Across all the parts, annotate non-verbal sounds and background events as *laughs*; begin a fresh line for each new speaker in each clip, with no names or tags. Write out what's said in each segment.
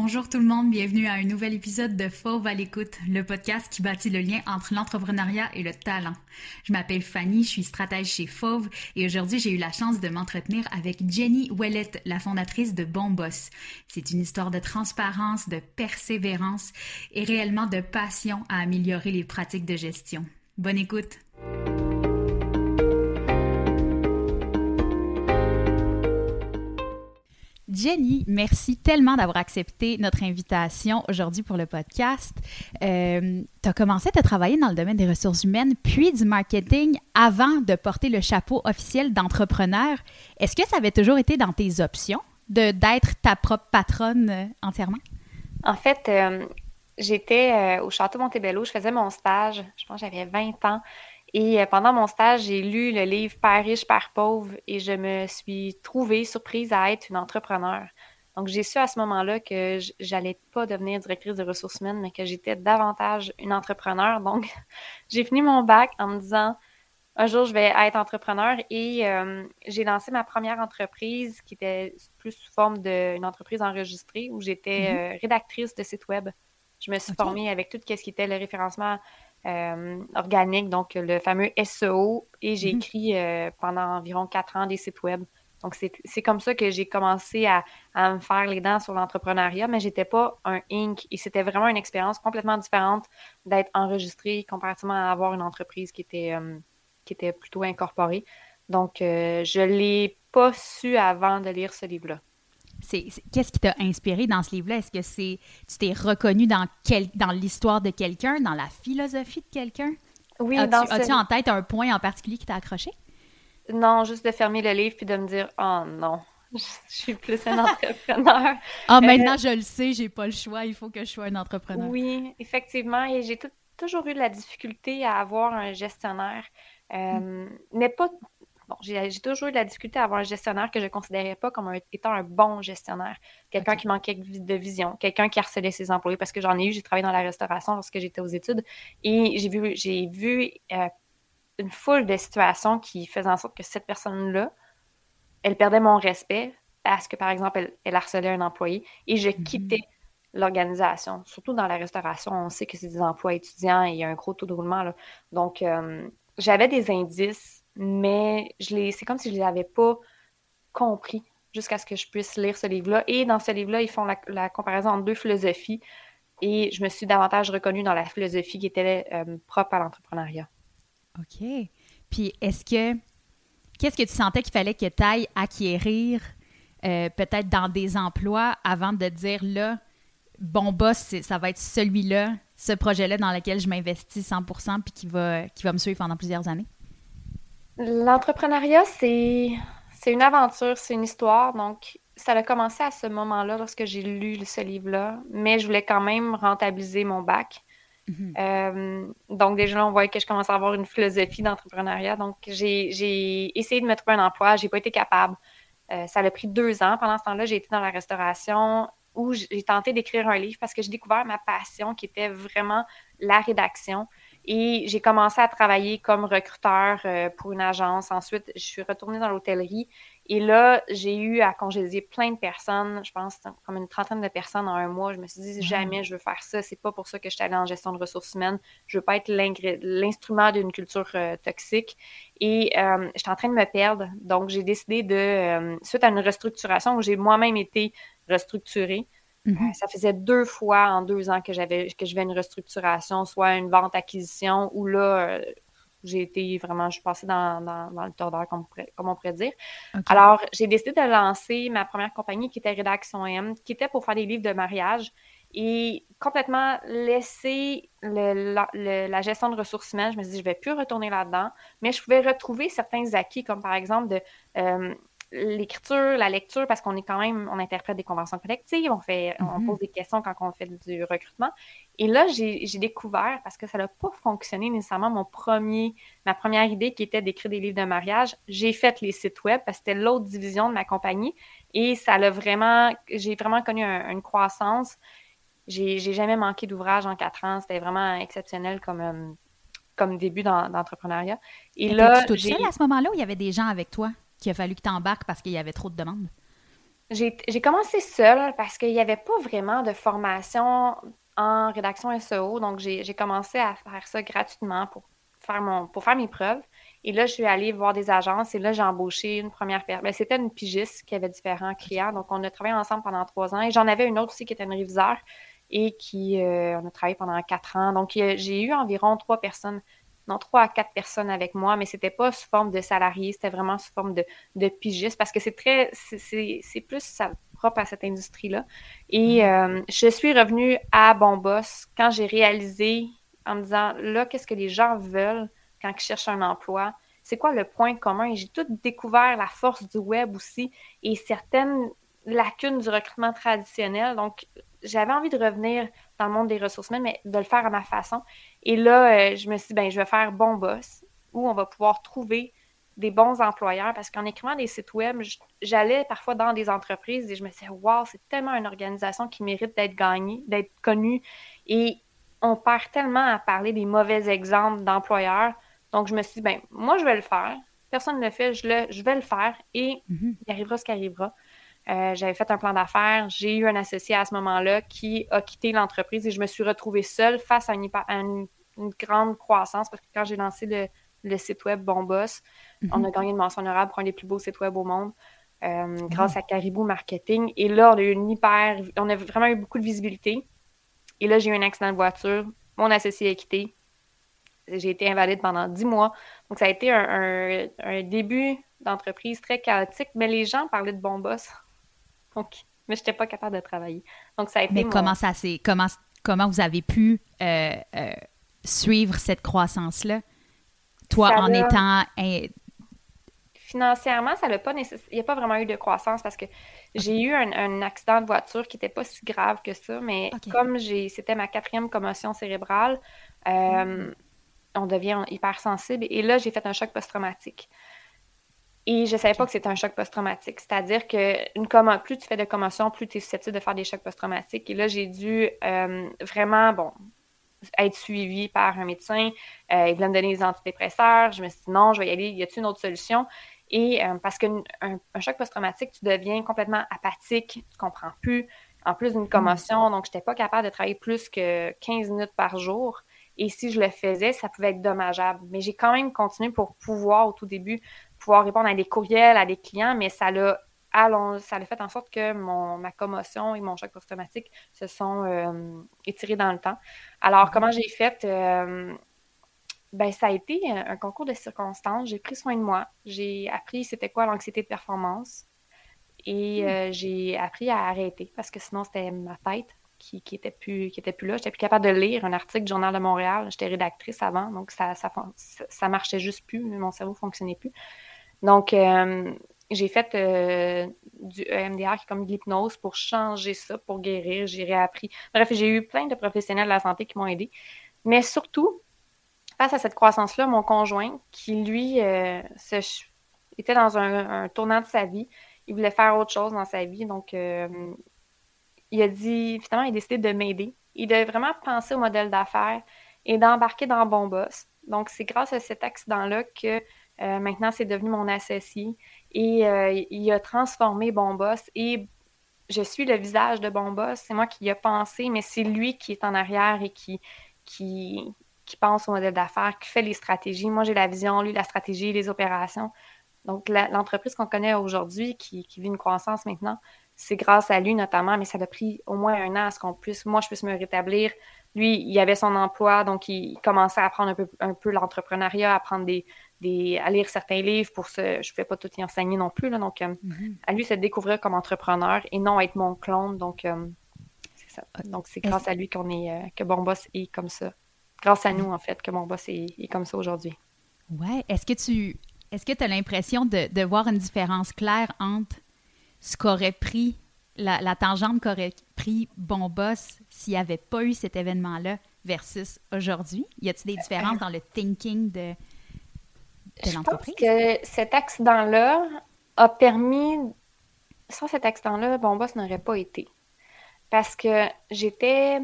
Bonjour tout le monde, bienvenue à un nouvel épisode de Fauve à l'écoute, le podcast qui bâtit le lien entre l'entrepreneuriat et le talent. Je m'appelle Fanny, je suis stratège chez Fauve et aujourd'hui j'ai eu la chance de m'entretenir avec Jenny Ouellette, la fondatrice de Bon Boss. C'est une histoire de transparence, de persévérance et réellement de passion à améliorer les pratiques de gestion. Bonne écoute! Jenny, merci tellement d'avoir accepté notre invitation aujourd'hui pour le podcast. Euh, tu as commencé à travailler dans le domaine des ressources humaines puis du marketing avant de porter le chapeau officiel d'entrepreneur. Est-ce que ça avait toujours été dans tes options de d'être ta propre patronne euh, entièrement?
En fait, euh, j'étais au Château Montebello, je faisais mon stage, je pense que j'avais 20 ans. Et euh, pendant mon stage, j'ai lu le livre Père riche, Père pauvre et je me suis trouvée surprise à être une entrepreneur. Donc, j'ai su à ce moment-là que j'allais pas devenir directrice de ressources humaines, mais que j'étais davantage une entrepreneur. Donc, *laughs* j'ai fini mon bac en me disant un jour, je vais être entrepreneur et euh, j'ai lancé ma première entreprise qui était plus sous forme d'une entreprise enregistrée où j'étais mm-hmm. euh, rédactrice de site web. Je me suis formée avec tout ce qui était le référencement euh, organique, donc le fameux SEO, et j'ai mhm. écrit euh, pendant environ quatre ans des sites web. Donc, c'est comme ça que j'ai commencé à, me faire les dents sur l'entrepreneuriat, mais j'étais pas un Inc. Et c'était vraiment une expérience complètement différente d'être enregistré comparativement à avoir une entreprise qui était, euh, qui était plutôt incorporée. Donc, je l'ai pas su avant de lire ce livre-là
qu'est-ce qui t'a inspiré dans ce livre-là? Est-ce que c'est tu t'es reconnu dans, quel, dans l'histoire de quelqu'un, dans la philosophie de quelqu'un?
Oui,
as-tu, dans as-tu en tête un point en particulier qui t'a accroché?
Non, juste de fermer le livre puis de me dire Oh non, *laughs* je suis plus un entrepreneur.
ah, maintenant euh, je le sais, j'ai pas le choix, il faut que je sois un entrepreneur.
Oui, effectivement, et j'ai toujours eu de la difficulté à avoir un gestionnaire, euh, hmm. mais pas Bon, j'ai toujours eu de la difficulté à avoir un gestionnaire que je ne considérais pas comme étant un bon gestionnaire. Quelqu'un qui manquait de vision, quelqu'un qui harcelait ses employés, parce que j'en ai eu, j'ai travaillé dans la restauration lorsque j'étais aux études, et j'ai vu, j'ai vu euh, une foule de situations qui faisaient en sorte que cette personne-là, elle perdait mon respect parce que, par exemple, elle, harcelait un employé, et je mm-hmm. quittais l'organisation. Surtout dans la restauration, on sait que c'est des emplois étudiants et il y a un gros taux de roulement. Là. Donc, euh, j'avais des indices mais je c'est comme si je les avais pas compris jusqu'à ce que je puisse lire ce livre-là. Et dans ce livre-là, ils font la, comparaison entre deux philosophies et je me suis davantage reconnue dans la philosophie qui était euh, propre à l'entrepreneuriat.
OK. Puis est-ce que qu'est-ce que tu sentais qu'il fallait que tu ailles acquérir euh, peut-être dans des emplois avant de dire là, bon boss, ça va être celui-là, ce projet-là dans lequel je m'investis 100% puis qui va, qui va me suivre pendant plusieurs années?
L'entrepreneuriat, c'est une aventure, c'est une histoire. Donc, ça a commencé à ce moment-là lorsque j'ai lu ce livre-là, mais je voulais quand même rentabiliser mon bac. Mhm. Euh, donc, déjà, on voyait que je commençais à avoir une philosophie d'entrepreneuriat. Donc, j'ai essayé de me trouver un emploi. J'ai pas été capable. Euh, ça a pris deux ans. Pendant ce temps-là, j'ai été dans la restauration où j'ai tenté d'écrire un livre parce que j'ai découvert ma passion qui était vraiment la rédaction. Et j'ai commencé à travailler comme recruteur euh, pour une agence. Ensuite, je suis retournée dans l'hôtellerie. Et là, j'ai eu à congédier plein de personnes. Je pense comme une trentaine de personnes en un mois. Je me suis dit, jamais je veux faire ça. C'est pas pour ça que je suis allée en gestion de ressources humaines. Je veux pas être l'instrument d'une culture euh, toxique. Et euh, j'étais en train de me perdre. Donc, j'ai décidé de, suite à une restructuration où j'ai moi-même été restructurée, Mhm. Euh, ça faisait deux fois en deux ans que j'avais que je vais une restructuration, soit une vente-acquisition, ou là, euh, j'ai été vraiment, je suis passée dans, le tordeur, comme, on pourrait dire. Alors, j'ai décidé de lancer ma première compagnie qui était Rédaction M, qui était pour faire des livres de mariage et complètement laisser la gestion de ressources humaines. Je me suis dit, je ne vais plus retourner là-dedans, mais je pouvais retrouver certains acquis, comme par exemple de euh, l'écriture, la lecture, parce qu'on est quand même, on interprète des conventions collectives, on fait, on mhm. pose des questions quand on fait du recrutement. Et là, j'ai découvert, parce que ça n'a pas fonctionné nécessairement, mon premier, ma première idée qui était d'écrire des livres de mariage, j'ai fait les sites web parce que c'était l'autre division de ma compagnie et ça l'a vraiment, j'ai vraiment connu une croissance. J'ai jamais manqué d'ouvrage en quatre ans. C'était vraiment exceptionnel comme, euh, comme début d'entrepreneuriat.
Et, là, tu toute seule à ce moment-là où il y avait des gens avec toi? Qu'il a fallu que tu embarques parce qu'il y avait trop de demandes?
J'ai commencé seule parce qu'il n'y avait pas vraiment de formation en rédaction SEO. Donc, j'ai commencé à faire ça gratuitement pour faire, mon, pour faire mes preuves. Et là, je suis allée voir des agences et là, j'ai embauché une première personne. Ben, c'était une pigiste qui avait différents clients. Donc, on a travaillé ensemble pendant trois ans. Et j'en avais une autre aussi qui était une réviseur et qui, euh, on a travaillé pendant quatre ans. Donc, j'ai eu environ trois personnes, non, trois à quatre personnes avec moi, mais c'était pas sous forme de salarié, c'était vraiment sous forme de, de pigiste parce que c'est très, c'est plus ça, propre à cette industrie-là. Et euh, je suis revenue à Bon Boss quand j'ai réalisé en me disant, là, qu'est-ce que les gens veulent quand ils cherchent un emploi? C'est quoi le point commun? Et j'ai tout découvert la force du web aussi et certaines lacunes du recrutement traditionnel. Donc, j'avais envie de revenir dans le monde des ressources humaines, mais de le faire à ma façon. Et là, euh, je me suis dit, ben, je vais faire Bon Boss, où on va pouvoir trouver des bons employeurs parce qu'en écrivant des sites web, j'allais parfois dans des entreprises et je me disais, wow, c'est tellement une organisation qui mérite d'être gagnée, d'être connue. Et on perd tellement à parler des mauvais exemples d'employeurs. Donc, je me suis dit, ben, moi, je vais le faire. Personne ne le fait, je, le, je vais le faire et mm-hmm. il arrivera ce qui arrivera. Euh, j'avais fait un plan d'affaires. J'ai eu un associé à ce moment-là qui a quitté l'entreprise et je me suis retrouvée seule face à une, grande croissance parce que quand j'ai lancé le, site web Bon Boss, on a gagné une mention honorable pour un des plus beaux sites web au monde. Euh, grâce à Caribou Marketing. Et là, on a eu une hyper, on a vraiment eu beaucoup de visibilité. Et là, j'ai eu un accident de voiture. Mon associé a quitté. J'ai été invalide pendant dix mois. Donc, ça a été un, début d'entreprise très chaotique, mais les gens parlaient de bon boss. Donc, mais je n'étais pas capable de travailler. Donc, ça a été.
Mais comment ça s'est. Comment, comment vous avez pu euh, euh, suivre cette croissance-là? Toi, en étant
financièrement, ça n'a pas Il n'y a pas vraiment eu de croissance parce que j'ai eu un, accident de voiture qui n'était pas si grave que ça, mais comme j'ai c'était ma quatrième commotion cérébrale, euh, on devient hypersensible. Et là, j'ai fait un choc post-traumatique. Et je ne savais pas que c'était un choc post-traumatique. C'est-à-dire que une plus tu fais de commotion, plus tu es susceptible de faire des chocs post-traumatiques. Et là, j'ai dû euh, vraiment, bon, être suivie par un médecin. Euh, il voulait me donner des antidépresseurs. Je me suis dit non, je vais y aller. Y a-t-il une autre solution? Et euh, parce qu'un un choc post-traumatique, tu deviens complètement apathique, tu comprends plus, en plus d'une commotion. Donc, je n'étais pas capable de travailler plus que 15 minutes par jour. Et si je le faisais, ça pouvait être dommageable. Mais j'ai quand même continué pour pouvoir, au tout début, pouvoir répondre à des courriels, à des clients, mais ça l'a ça a fait en sorte que mon, ma commotion et mon choc post-traumatique se sont euh, étirés dans le temps. Alors, comment j'ai fait? Euh, ben, ça a été un concours de circonstances. J'ai pris soin de moi. J'ai appris c'était quoi l'anxiété de performance. Et hmm. euh, j'ai appris à arrêter parce que sinon, c'était ma tête qui, qui était plus, qui était plus là. J'étais plus capable de lire un article du Journal de Montréal. J'étais rédactrice avant, donc ça, ça, ça, marchait juste plus. Mon cerveau fonctionnait plus. Donc, euh, j'ai fait euh, du EMDR qui est comme de l'hypnose pour changer ça, pour guérir. J'ai réappris. Bref, j'ai eu plein de professionnels de la santé qui m'ont aidé. Mais surtout, face à cette croissance-là, mon conjoint, qui lui euh, était dans un, tournant de sa vie, il voulait faire autre chose dans sa vie. Donc, il a dit, finalement, il a décidé de m'aider. Il devait vraiment penser au modèle d'affaires et d'embarquer dans Bon Boss. Donc, c'est grâce à cet accident-là que euh, maintenant, c'est devenu mon associé. Et il a transformé Bon Boss. Et je suis le visage de Bon Boss. C'est moi qui y a pensé, mais c'est lui qui est en arrière et qui, qui, pense au modèle d'affaires, qui fait les stratégies. Moi, j'ai la vision, lui, la stratégie, les opérations. Donc, l'entreprise qu'on connaît aujourd'hui, qui, vit une croissance maintenant, c'est grâce à lui notamment, mais ça a pris au moins un an à ce qu'on puisse, moi, je puisse me rétablir. Lui, il avait son emploi, donc il commençait à apprendre un peu, l'entrepreneuriat, à prendre des, des, à lire certains livres pour se, je ne pouvais pas tout y enseigner non plus, là, donc euh, mm-hmm. à lui, se découvrir comme entrepreneur et non être mon clone, donc euh, c'est ça. Donc, c'est grâce à lui qu'on est, euh, que Bon Boss est comme ça grâce à nous, en fait, que mon boss est, comme ça aujourd'hui.
Ouais. Est-ce que tu est-ce que tu as l'impression de, voir une différence claire entre ce qu'aurait pris, la, tangente qu'aurait pris Bon Boss s'il n'y avait pas eu cet événement-là versus aujourd'hui? Y a-t-il des différences dans le thinking de, de l'entreprise?
Je pense que cet accident-là a permis, sans cet accident-là, Bon Boss n'aurait pas été. Parce que j'étais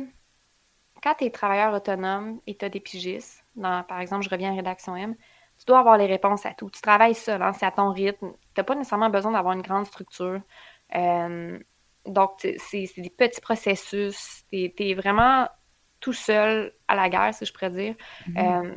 quand tu es travailleur autonome et tu as des pigistes, par exemple, je reviens à Rédaction M, tu dois avoir les réponses à tout. Tu travailles seul, hein, c'est à ton rythme. Tu n'as pas nécessairement besoin d'avoir une grande structure. donc, c'est des petits processus. Tu es, vraiment tout seul à la guerre, si je pourrais dire. Mm-hmm.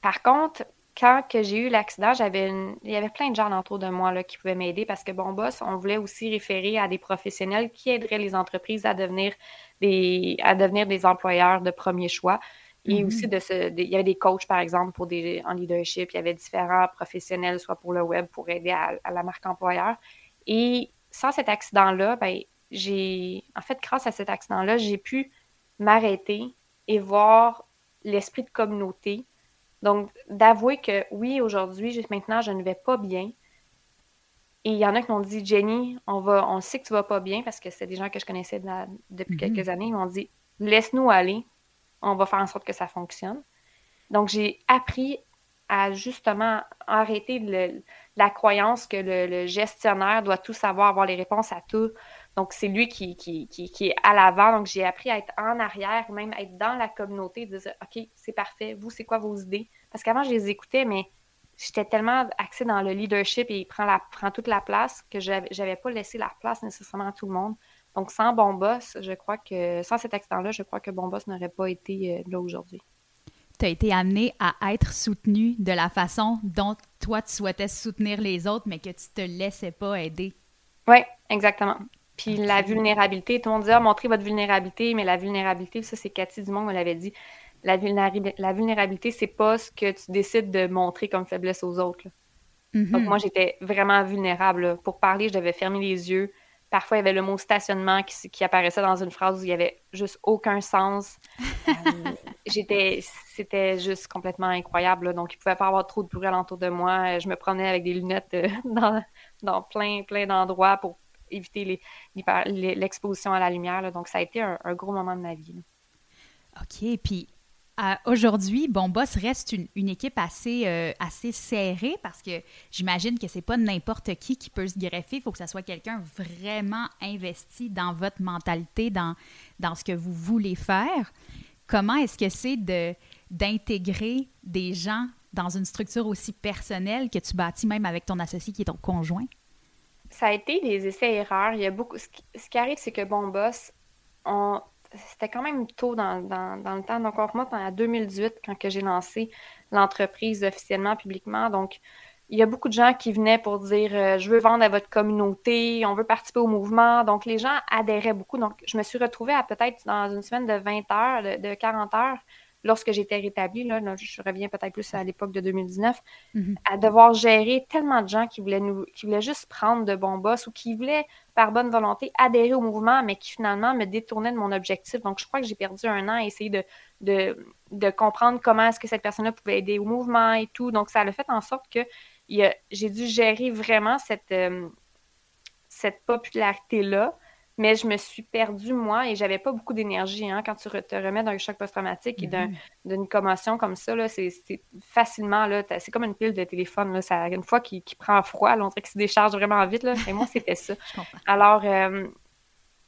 par contre, quand j'ai eu l'accident, j'avais il y avait plein de gens autour de moi là, qui pouvaient m'aider parce que bon boss, on voulait aussi référer à des professionnels qui aideraient les entreprises à devenir des à devenir des employeurs de premier choix. Et mm-hmm. aussi de ce, il y avait des coachs par exemple pour des en leadership, il y avait différents professionnels soit pour le web pour aider à, la marque employeur. Et sans cet accident-là, ben j'ai en fait grâce à cet accident-là, j'ai pu m'arrêter et voir l'esprit de communauté donc, d'avouer que oui, aujourd'hui, maintenant, je ne vais pas bien. Et il y en a qui m'ont dit, Jenny, on, va, on sait que tu vas pas bien parce que c'est des gens que je connaissais depuis mhm. quelques années. Ils m'ont dit, laisse-nous aller. On va faire en sorte que ça fonctionne. Donc, j'ai appris à justement arrêter la croyance que le, gestionnaire doit tout savoir, avoir les réponses à tout. Donc, c'est lui qui, qui, qui, est à l'avant. Donc, j'ai appris à être en arrière, même être dans la communauté, de dire OK, c'est parfait, vous, c'est quoi vos idées? Parce qu'avant, je les écoutais, mais j'étais tellement axée dans le leadership et il prend, la, prend toute la place que je n'avais pas laissé la place nécessairement à tout le monde. Donc, sans Bon Boss, je crois que, sans cet accident-là, je crois que Bon Boss n'aurait pas été euh, là aujourd'hui.
Tu as été amené à être soutenu de la façon dont toi, tu souhaitais soutenir les autres, mais que tu te laissais pas aider.
Oui, exactement. Puis la vulnérabilité, tout le monde dit ah, montrez votre vulnérabilité, mais la vulnérabilité, ça, c'est Cathy Dumont qui l'avait dit. La, vulnérabilité, la vulnérabilité, c'est pas ce que tu décides de montrer comme faiblesse aux autres. Donc, mm-hmm. moi, j'étais vraiment vulnérable. Pour parler, je devais fermer les yeux. Parfois, il y avait le mot stationnement qui, apparaissait dans une phrase où il y avait juste aucun sens. Euh, *laughs* j'étais, c'était juste complètement incroyable. Donc, il pouvait pas avoir trop de bruit alentour de moi. Je me promenais avec des lunettes euh, *laughs* dans, dans plein, plein d'endroits pour éviter l'exposition à la lumière. Donc, ça a été un, gros moment de ma vie.
OK. Puis, aujourd'hui, Bon Boss reste une, équipe assez, euh, assez serrée parce que j'imagine que c'est pas n'importe qui qui peut se greffer. Il faut que ce soit quelqu'un vraiment investi dans votre mentalité, dans, dans ce que vous voulez faire. Comment est-ce que c'est d'intégrer des gens dans une structure aussi personnelle que tu bâtis même avec ton associé qui est ton conjoint?
ça a été des essais-erreurs. Il. Ce qui, arrive, c'est que Bon Boss, on... c'était quand même tôt dans, le temps. Donc, on remonte en 2018 quand j'ai lancé l'entreprise officiellement, publiquement. Donc, il y a beaucoup de gens qui venaient pour dire euh, je veux vendre à votre communauté, on veut participer au mouvement. Donc, les gens adhéraient beaucoup. Donc, je me suis retrouvée à peut-être dans une semaine de 20 heures, de 40 heures, lorsque j'étais rétablie, là, je reviens peut-être plus à l'époque de 2019, mm-hmm. à devoir gérer tellement de gens qui voulaient, nous, qui voulaient juste prendre de bons boss ou qui voulaient, par bonne volonté, adhérer au mouvement, mais qui finalement me détournaient de mon objectif. Donc, je crois que j'ai perdu un an à essayer de, de, comprendre comment est-ce que cette personne-là pouvait aider au mouvement et tout. Donc, ça a fait en sorte que j'ai dû gérer vraiment cette, euh, cette popularité-là mais je me suis perdue, moi, et j'avais pas beaucoup d'énergie. Hein, quand tu te remets d'un choc post-traumatique et mm-hmm. d'une commotion comme ça, c'est facilement, c'est comme une pile de téléphone. Là, ça, une fois qu'il prend froid, on dirait qu'il se décharge vraiment vite. Là, et moi, c'était ça. *laughs* Alors, euh,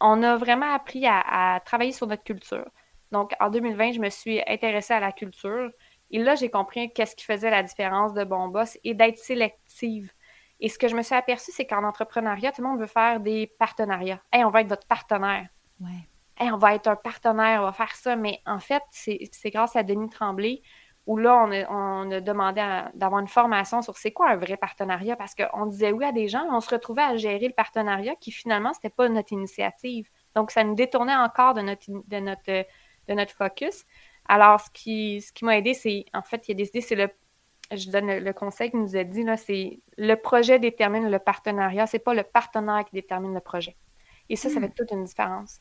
on a vraiment appris à, travailler sur notre culture. Donc, en 2020, je me suis intéressée à la culture. Et là, j'ai compris qu'est-ce qui faisait la différence de bon boss et d'être sélective et ce que je me suis aperçue, c'est qu'en entrepreneuriat, tout le monde veut faire des partenariats. Hey, on va être votre partenaire.
Ouais.
Hey, on va être un partenaire, on va faire ça. Mais en fait, c'est grâce à Denis Tremblay où là, on a, on a demandé d'avoir une formation sur c'est quoi un vrai partenariat parce qu'on disait oui à des gens, on se retrouvait à gérer le partenariat qui finalement, c'était pas notre initiative. Donc, ça nous détournait encore de notre, de notre, de notre focus. Alors, ce qui, ce qui m'a aidé, c'est, en fait, il a décidé, c'est le je donne le, conseil qu'il nous a dit, c'est le projet détermine le partenariat, c'est pas le partenaire qui détermine le projet. Et ça, ça hmm. fait toute une différence.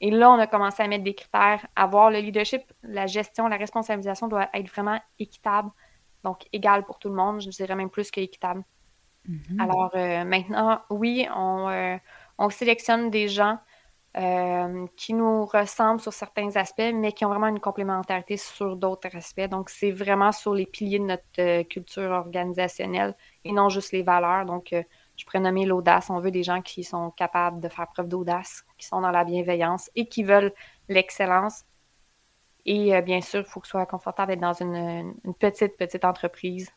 Et là, on a commencé à mettre des critères, avoir le leadership, la gestion, la responsabilisation doit être vraiment équitable, donc égal pour tout le monde, je dirais même plus qu'équitable. Mm-hmm. Alors euh, maintenant, oui, on, euh, on sélectionne des gens euh, qui nous ressemblent sur certains aspects, mais qui ont vraiment une complémentarité sur d'autres aspects. Donc, c'est vraiment sur les piliers de notre euh, culture organisationnelle et non juste les valeurs. Donc, euh, je pourrais nommer l'audace. On veut des gens qui sont capables de faire preuve d'audace, qui sont dans la bienveillance et qui veulent l'excellence. Et bien sûr, il faut que ce soit confortable d'être dans une, petite, petite entreprise.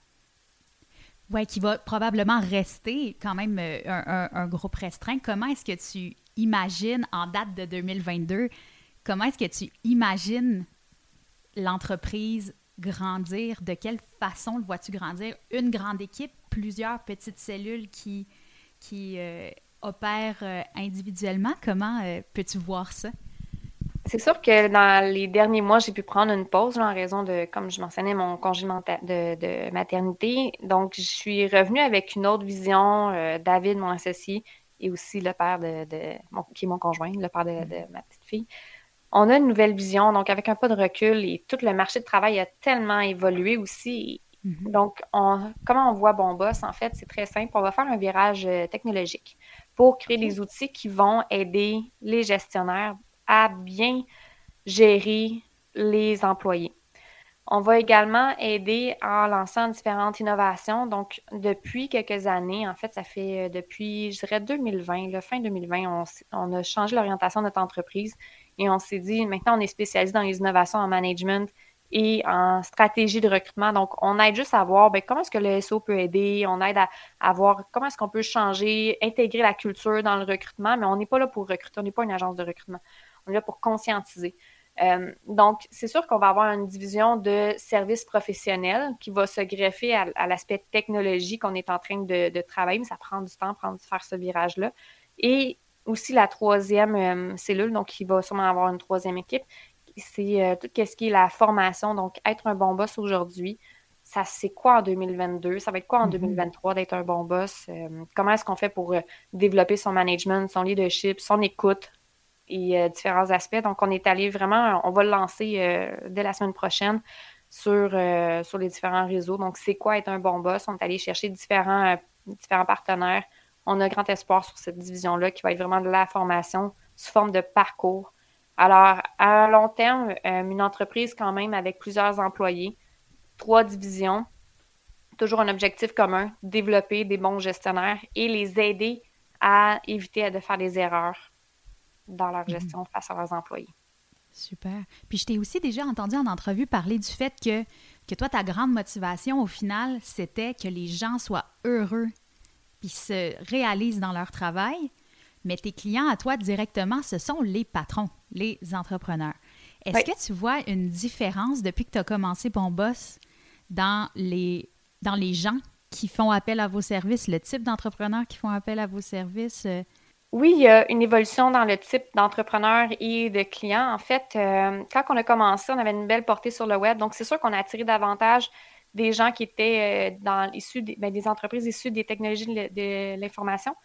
Oui, qui va probablement rester quand même un, groupe restreint. Comment est-ce que tu imagines, en date de 2022, comment est-ce que tu imagines l'entreprise grandir? De quelle façon le vois-tu grandir? Une grande équipe, plusieurs petites cellules qui, qui euh, opèrent euh, individuellement. Comment peux-tu voir ça?
C'est sûr que dans les derniers mois, j'ai pu prendre une pause en raison de, comme je mentionnais, mon congé de, maternité. Donc, je suis revenue avec une autre vision. Euh, David, mon associé, et aussi le père de, qui est mon conjoint, le père de, ma petite fille. On a une nouvelle vision, donc avec un peu de recul et tout le marché de travail a tellement évolué aussi. Mm-hmm. Donc, comment on voit Bon Boss, en fait, c'est très simple. On va faire un virage euh, technologique pour créer des outils qui vont aider les gestionnaires à bien gérer les employés. On va également aider en lançant différentes innovations. Donc, depuis quelques années, en fait, ça fait euh, depuis, je dirais, 2020, le fin 2020, on, a changé l'orientation de notre entreprise et on s'est dit, maintenant, on est spécialisé dans les innovations en management et en stratégie de recrutement. Donc, on aide juste à voir ben, comment est-ce que le SO peut aider, on aide à, à voir comment est-ce qu'on peut changer, intégrer la culture dans le recrutement, mais on n'est pas là pour recruter, on n'est pas une agence de recrutement. On est là pour conscientiser. Euh, donc, c'est sûr qu'on va avoir une division de services professionnels qui va se greffer à, l'aspect technologie qu'on est en train de, travailler, mais ça prend du temps de faire ce virage-là. Et aussi la troisième euh, cellule, donc il va sûrement avoir une troisième équipe, c'est euh, tout ce qui est la formation. Donc, être un bon boss aujourd'hui, ça c'est quoi en 2022? Ça va être quoi en 2023 mm-hmm. d'être un bon boss? comment est-ce qu'on fait pour développer son management, son leadership, son écoute, et euh, différents aspects. Donc, on est allé vraiment, on va le lancer euh, dès la semaine prochaine sur, euh, sur les différents réseaux. Donc, c'est quoi être un bon boss? On est allé chercher différents, différents partenaires. On a grand espoir sur cette division-là qui va être vraiment de la formation sous forme de parcours. Alors, à long terme, une entreprise quand même avec plusieurs employés, trois divisions, toujours un objectif commun, développer des bons gestionnaires et les aider à éviter de faire des erreurs dans leur mhm. gestion face à leurs employés.
Super. Puis je t'ai aussi déjà entendu en entrevue parler du fait que, que toi, ta grande motivation au final, c'était que les gens soient heureux puis se réalisent dans leur travail. Mais tes clients à toi directement, ce sont les patrons, les entrepreneurs. Est-ce que tu vois une différence depuis que tu as commencé Bon Boss dans les, dans les gens qui font appel à vos services, le type d'entrepreneurs qui font appel à vos services?
Oui, il y a une évolution dans le type d'entrepreneur et de clients. En fait, euh, quand on a commencé, on avait une belle portée sur le web. Donc, c'est sûr qu'on a attiré davantage des gens qui étaient euh, dans, issus des, ben, des entreprises issues des technologies de, l'information.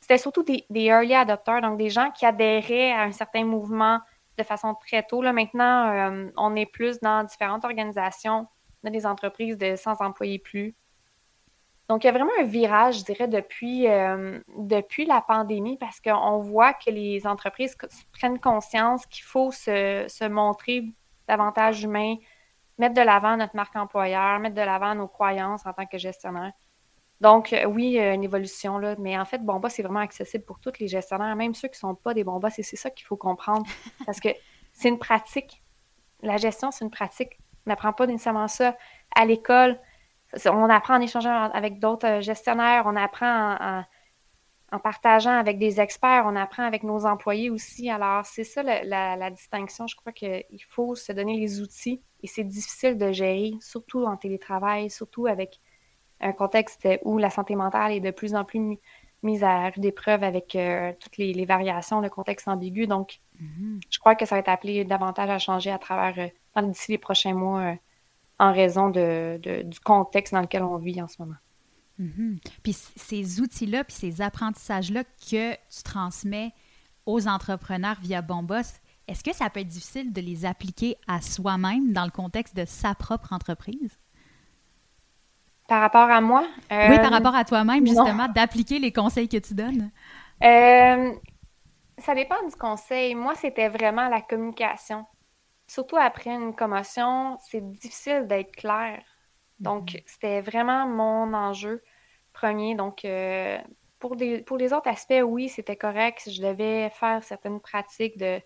C'était surtout des, early adopters, donc des gens qui adhéraient à un certain mouvement de façon très tôt. Là, maintenant, euh, on est plus dans différentes organisations, dans des entreprises de 100 employés plus, donc, il y a vraiment un virage, je dirais, depuis, euh, depuis la pandémie parce qu'on voit que les entreprises prennent conscience qu'il faut se, montrer davantage humain, mettre de l'avant notre marque employeur, mettre de l'avant nos croyances en tant que gestionnaire. Donc, euh, oui, une évolution, là, mais en fait, Bomba, c'est vraiment accessible pour tous les gestionnaires, même ceux qui ne sont pas des Bombas. C'est ça qu'il faut comprendre *laughs* parce que c'est une pratique. La gestion, c'est une pratique. On n'apprend pas nécessairement ça à l'école on apprend en échangeant avec d'autres euh, gestionnaires, on apprend en, partageant avec des experts, on apprend avec nos employés aussi. Alors, c'est ça la, distinction. Je crois qu'il faut se donner les outils et c'est difficile de gérer, surtout en télétravail, surtout avec un contexte où la santé mentale est de plus en plus mise à rude épreuve avec euh, toutes les, variations, le contexte ambigu. Donc, mm-hmm. je crois que ça va être appelé davantage à changer à travers, euh, d'ici les prochains mois, en raison de, du contexte dans lequel on vit en ce moment.
Mm-hmm. Puis ces outils-là, puis ces apprentissages-là que tu transmets aux entrepreneurs via Bombos, est-ce que ça peut être difficile de les appliquer à soi-même dans le contexte de sa propre entreprise?
Par rapport à moi?
oui, par euh, rapport à toi-même, justement, d'appliquer les conseils que tu donnes.
Euh, ça dépend du conseil. Moi, c'était vraiment la communication surtout après une commotion, c'est difficile d'être clair. Donc, mhm. c'était vraiment mon enjeu premier. Donc, euh, pour, pour les autres aspects, oui, c'était correct. Je devais faire certaines pratiques de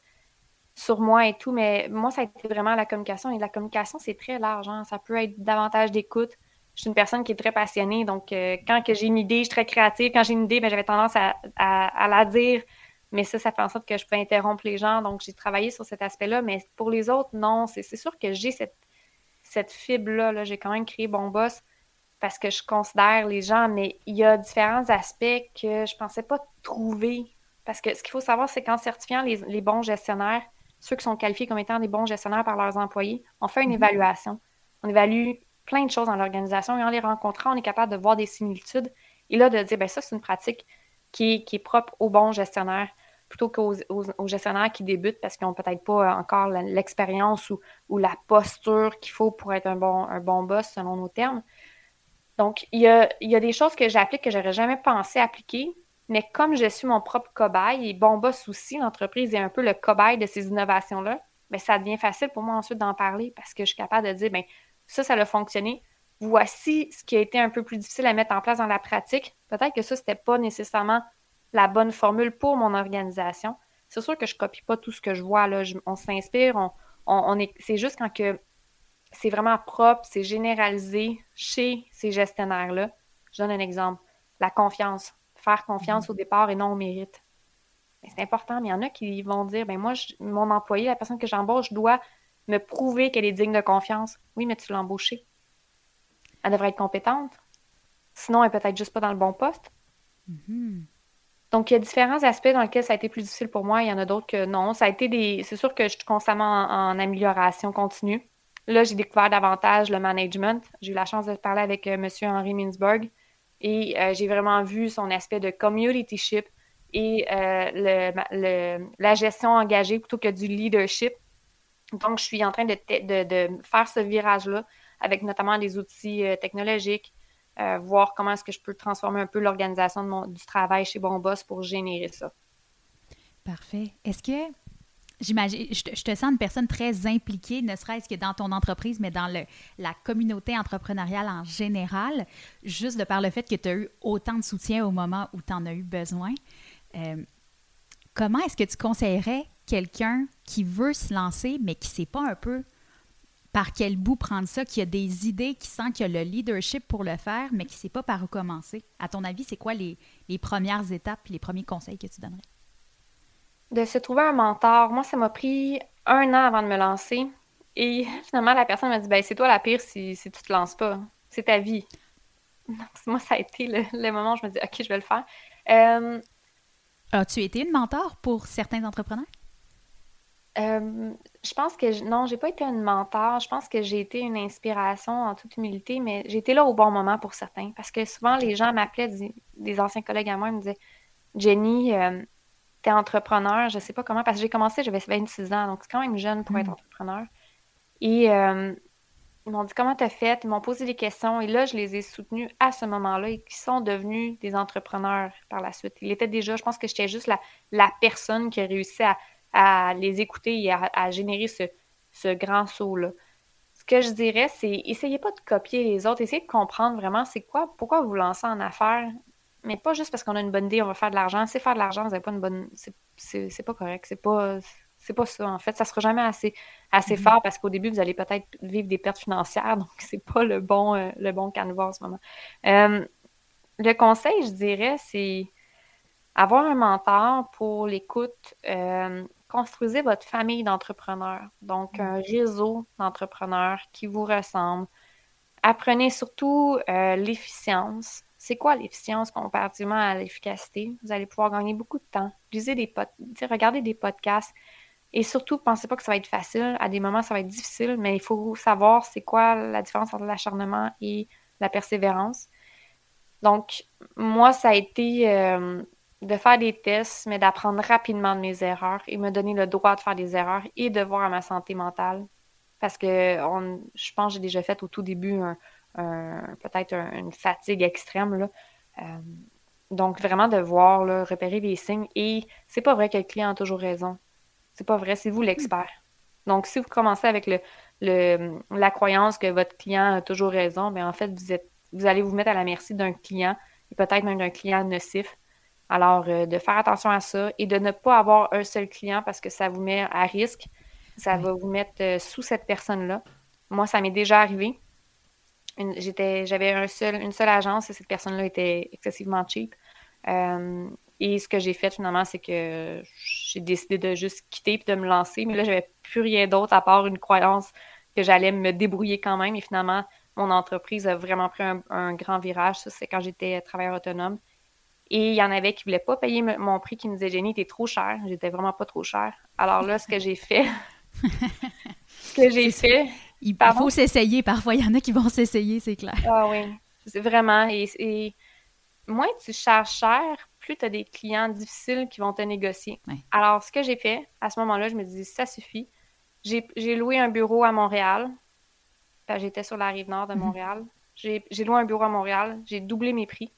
sur moi et tout, mais moi, ça a été vraiment la communication. Et la communication, c'est très large. Hein. Ça peut être davantage d'écoute, je suis une personne qui est très passionnée. Donc, euh, quand que j'ai une idée, je suis très créative. Quand j'ai une idée, ben, j'avais tendance à, la dire. Mais ça, ça fait en sorte que je peux interrompre les gens. Donc, j'ai travaillé sur cet aspect-là. Mais pour les autres, non. C'est sûr que j'ai cette, cette fibre-là. -là, j'ai quand même créé Bon Boss parce que je considère les gens, mais il y a différents aspects que je pensais pas trouver. Parce que ce qu'il faut savoir, c'est qu'en certifiant les, les, bons gestionnaires, ceux qui sont qualifiés comme étant des bons gestionnaires par leurs employés, on fait une mhm. évaluation. On évalue plein de choses dans l'organisation et en les rencontrant, on est capable de voir des similitudes et là de dire, ben ça, c'est une pratique qui est, propre aux bons gestionnaires plutôt qu'aux gestionnaires qui débutent parce qu'ils n'ont peut-être pas encore l'expérience ou, la posture qu'il faut pour être un bon, boss selon nos termes. Donc, il y a, des choses que j'applique que j'aurais jamais pensé appliquer, mais comme je suis mon propre cobaye et bon boss aussi, l'entreprise est un peu le cobaye de ces innovations-là, mais ça devient facile pour moi ensuite d'en parler parce que je suis capable de dire, ben ça, ça a fonctionné. Voici ce qui a été un peu plus difficile à mettre en place dans la pratique. Peut-être que ça, c'était pas nécessairement la bonne formule pour mon organisation. C'est sûr que je copie pas tout ce que je vois. Là. on s'inspire, on, est, c'est juste quand que c'est vraiment propre, c'est généralisé chez ces gestionnaires-là. Je donne un exemple. La confiance. Faire confiance mm-hmm. au départ et non au mérite. C'est important, mais il y en a qui vont dire ben moi, mon employé, la personne que j'embauche, doit me prouver qu'elle est digne de confiance. Oui, mais tu l'as embauchée. Elle devrait être compétente. Sinon, elle est peut-être juste pas dans le bon poste. Mm-hmm. Donc, il y a différents aspects dans lesquels ça a été plus difficile pour moi. Il y en a d'autres que non. Ça a été des. C'est sûr que je suis constamment en, amélioration continue. Là, j'ai découvert davantage le management. J'ai eu la chance de parler avec euh, M. Henri Mintzberg et euh, j'ai vraiment vu son aspect de communityship et euh, la gestion engagée plutôt que du leadership. Donc, je suis en train de, faire ce virage-là avec notamment des outils euh, technologiques, euh, voir comment est-ce que je peux transformer un peu l'organisation du travail chez Bon Boss pour générer ça.
Parfait. Est-ce que, j'imagine, je, te sens une personne très impliquée, ne serait-ce que dans ton entreprise, mais dans la communauté entrepreneuriale en général, juste de par le fait que tu as eu autant de soutien au moment où tu en as eu besoin. Euh, comment est-ce que tu conseillerais quelqu'un qui veut se lancer, mais qui ne sait pas un peu par quel bout prendre ça, qui a des idées, qui sent qu'il a le leadership pour le faire, mais qui ne sait pas par où commencer. À ton avis, c'est quoi les, premières étapes, les premiers conseils que tu donnerais?
De se trouver un mentor. Moi, ça m'a pris un an avant de me lancer. Et *laughs* finalement, la personne m'a dit ben, c'est toi la pire si, si tu te lances pas. C'est ta vie. *laughs* moi, ça a été le, moment où je me dis OK, je vais le faire. Euh,
As-tu été une mentor pour certains entrepreneurs?
Euh, je pense que non, j'ai pas été une mentor. Je pense que j'ai été une inspiration en toute humilité, mais j'ai été là au bon moment pour certains. Parce que souvent, les gens m'appelaient, des, anciens collègues à moi, ils me disaient Jenny, euh, t'es entrepreneur, je sais pas comment, parce que j'ai commencé, j'avais 26 ans, donc c'est quand même jeune pour être hmm. entrepreneur. Et euh, ils m'ont dit comment t'as fait, ils m'ont posé des questions, et là, je les ai soutenus à ce moment-là, et qui sont devenus des entrepreneurs par la suite. Il était déjà, je pense que j'étais juste la, la personne qui a réussi à à les écouter et à, générer ce, grand saut-là. Ce que je dirais, c'est essayez pas de copier les autres, essayez de comprendre vraiment c'est quoi, pourquoi vous lancez en affaires, mais pas juste parce qu'on a une bonne idée, on va faire de l'argent. Si faire de l'argent, vous n'avez pas une bonne. C'est pas correct. C'est pas. C'est pas ça, en fait. Ça sera jamais assez, assez mm-hmm. fort parce qu'au début, vous allez peut-être vivre des pertes financières, *laughs* donc c'est pas le bon, euh, le bon canevas en ce moment. Euh, le conseil, je dirais, c'est avoir un mentor pour l'écoute. Euh, construisez votre famille d'entrepreneurs, donc un réseau d'entrepreneurs qui vous ressemble. Apprenez surtout euh, l'efficience. C'est quoi l'efficience comparativement à l'efficacité? Vous allez pouvoir gagner beaucoup de temps. Lisez des regardez des podcasts. Et surtout, pensez pas que ça va être facile. À des moments, ça va être difficile, mais il faut savoir c'est quoi la différence entre l'acharnement et la persévérance. Donc, moi, ça a été euh, de faire des tests, mais d'apprendre rapidement de mes erreurs et me donner le droit de faire des erreurs et de voir à ma santé mentale. Parce que je pense que j'ai déjà fait au tout début peut-être une fatigue extrême. Là. Euh, donc, vraiment de voir, là, repérer les signes. Et c'est pas vrai que le client a toujours raison. C'est pas vrai, c'est vous l'expert. Donc, si vous commencez avec la croyance que votre client a toujours raison, bien, en fait, vous, vous allez vous mettre à la merci d'un client et peut-être même d'un client nocif alors, euh, de faire attention à ça et de ne pas avoir un seul client parce que ça vous met à risque. Ça va vous mettre euh, sous cette personne-là. Moi, ça m'est déjà arrivé. j'avais un seul, une seule agence et cette personne-là était excessivement cheap. Euh, et ce que j'ai fait finalement, c'est que j'ai décidé de juste quitter et de me lancer. Mais là, j'avais plus rien d'autre à part une croyance que j'allais me débrouiller quand même. Et finalement, mon entreprise a vraiment pris un, grand virage. Ça, c'est quand j'étais travailleur autonome. Et il y en avait qui ne voulaient pas payer mon prix, qui me disaient Jenny, t'es trop cher. J'étais vraiment pas trop cher. Alors là, ce que j'ai fait, *laughs* ce que j'ai fait.
Il, faut s'essayer parfois. Il y en a qui vont s'essayer, c'est clair.
Ah oui, c'est vraiment. Et, moins tu charges cher, plus tu as des clients difficiles qui vont te négocier. Alors, ce que j'ai fait, à ce moment-là, je me dis, ça suffit. J'ai loué un bureau à Montréal. J'étais sur la rive nord de mhm. Montréal. J'ai loué un bureau à Montréal. J'ai doublé mes prix.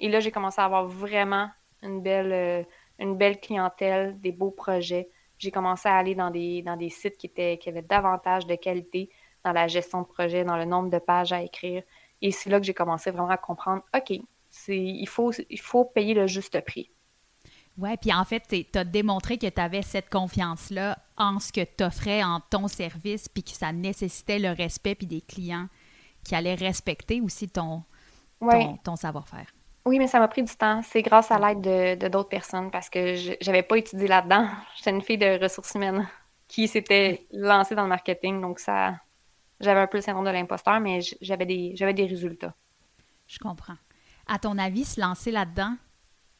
Et là, j'ai commencé à avoir vraiment une belle, euh, une belle clientèle, des beaux projets. J'ai commencé à aller dans des, dans des sites qui, étaient, qui avaient davantage de qualité dans la gestion de projet, dans le nombre de pages à écrire. Et c'est là que j'ai commencé vraiment à comprendre, OK, il faut, il faut payer le juste prix.
Oui, puis en fait, tu as démontré que tu avais cette confiance-là en ce que tu offrais, en ton service, puis que ça nécessitait le respect, puis des clients qui allaient respecter aussi ton, ton savoir-faire.
Oui, mais ça m'a pris du temps. C'est grâce à l'aide de, d'autres personnes parce que je n'avais pas étudié là-dedans. *laughs* J'étais une fille de ressources humaines qui s'était lancée dans le marketing. Donc, ça, j'avais un peu le syndrome de l'imposteur, mais j'avais des, j'avais des résultats.
Je comprends. À ton avis, se lancer là-dedans,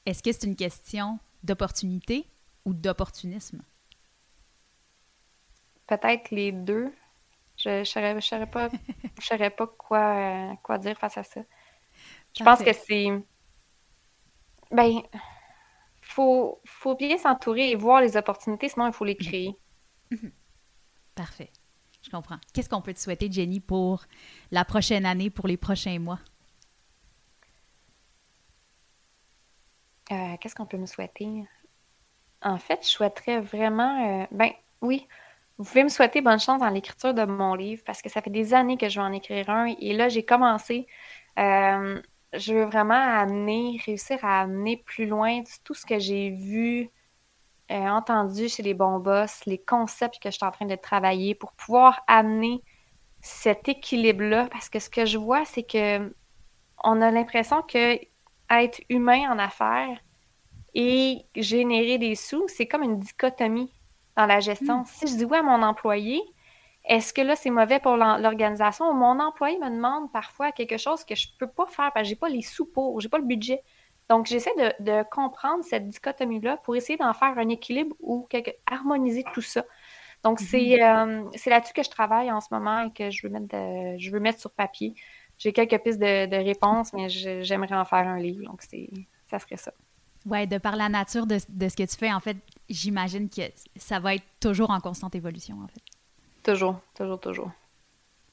est-ce que c'est une question d'opportunité ou d'opportunisme?
Peut-être les deux. Je ne saurais, pas, *laughs* pas quoi, quoi dire face à ça. Je pense que c'est ben, faut, faut bien s'entourer et voir les opportunités, sinon il faut les créer.
Mhm. Parfait. Je comprends. Qu'est-ce qu'on peut te souhaiter, Jenny, pour la prochaine année, pour les prochains mois?
Euh, qu'est-ce qu'on peut me souhaiter? En fait, je souhaiterais vraiment. Euh, ben, oui, vous pouvez me souhaiter bonne chance dans l'écriture de mon livre parce que ça fait des années que je vais en écrire un et là, j'ai commencé. Euh, je veux vraiment amener, réussir à amener plus loin tout ce que j'ai vu, euh, entendu chez les bons boss, les concepts que je suis en train de travailler pour pouvoir amener cet équilibre-là. Parce que ce que je vois, c'est que on a l'impression que être humain en affaires et générer des sous, c'est comme une dichotomie dans la gestion. Hmm. Si je dis oui à mon employé, est-ce que là, c'est mauvais pour l'organisation? Mon employé me demande parfois quelque chose que je ne peux pas faire parce que je n'ai pas les sous pour, je n'ai pas le budget. Donc, j'essaie de, comprendre cette dichotomie-là pour essayer d'en faire un équilibre ou harmoniser tout ça. Donc, mm-hmm. euh, c'est là-dessus que je travaille en ce moment et que je veux mettre, je veux mettre sur papier. J'ai quelques pistes de, réponses, mais j'aimerais en faire un livre. Donc, ça serait ça.
Oui, de par la nature de, de, ce que tu fais, en fait, j'imagine que ça va être toujours en constante évolution, en fait.
Toujours, toujours, toujours.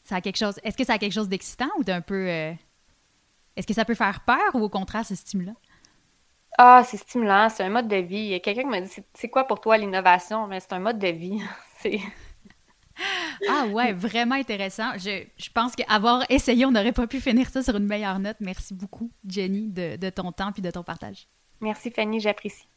Ça a quelque chose. Est-ce que ça a quelque chose d'excitant ou d'un peu. Euh, est-ce que ça peut faire peur ou au contraire, c'est stimulant?
Ah, c'est stimulant, c'est un mode de vie. Il y a quelqu'un qui m'a dit c'est quoi pour toi l'innovation? Mais c'est un mode de vie. *laughs* c'est.
ah ouais, vraiment intéressant. Je, je pense qu'avoir essayé, on n'aurait pas pu finir ça sur une meilleure note. Merci beaucoup, Jenny, de, de ton temps et de ton partage.
Merci, Fanny, j'apprécie.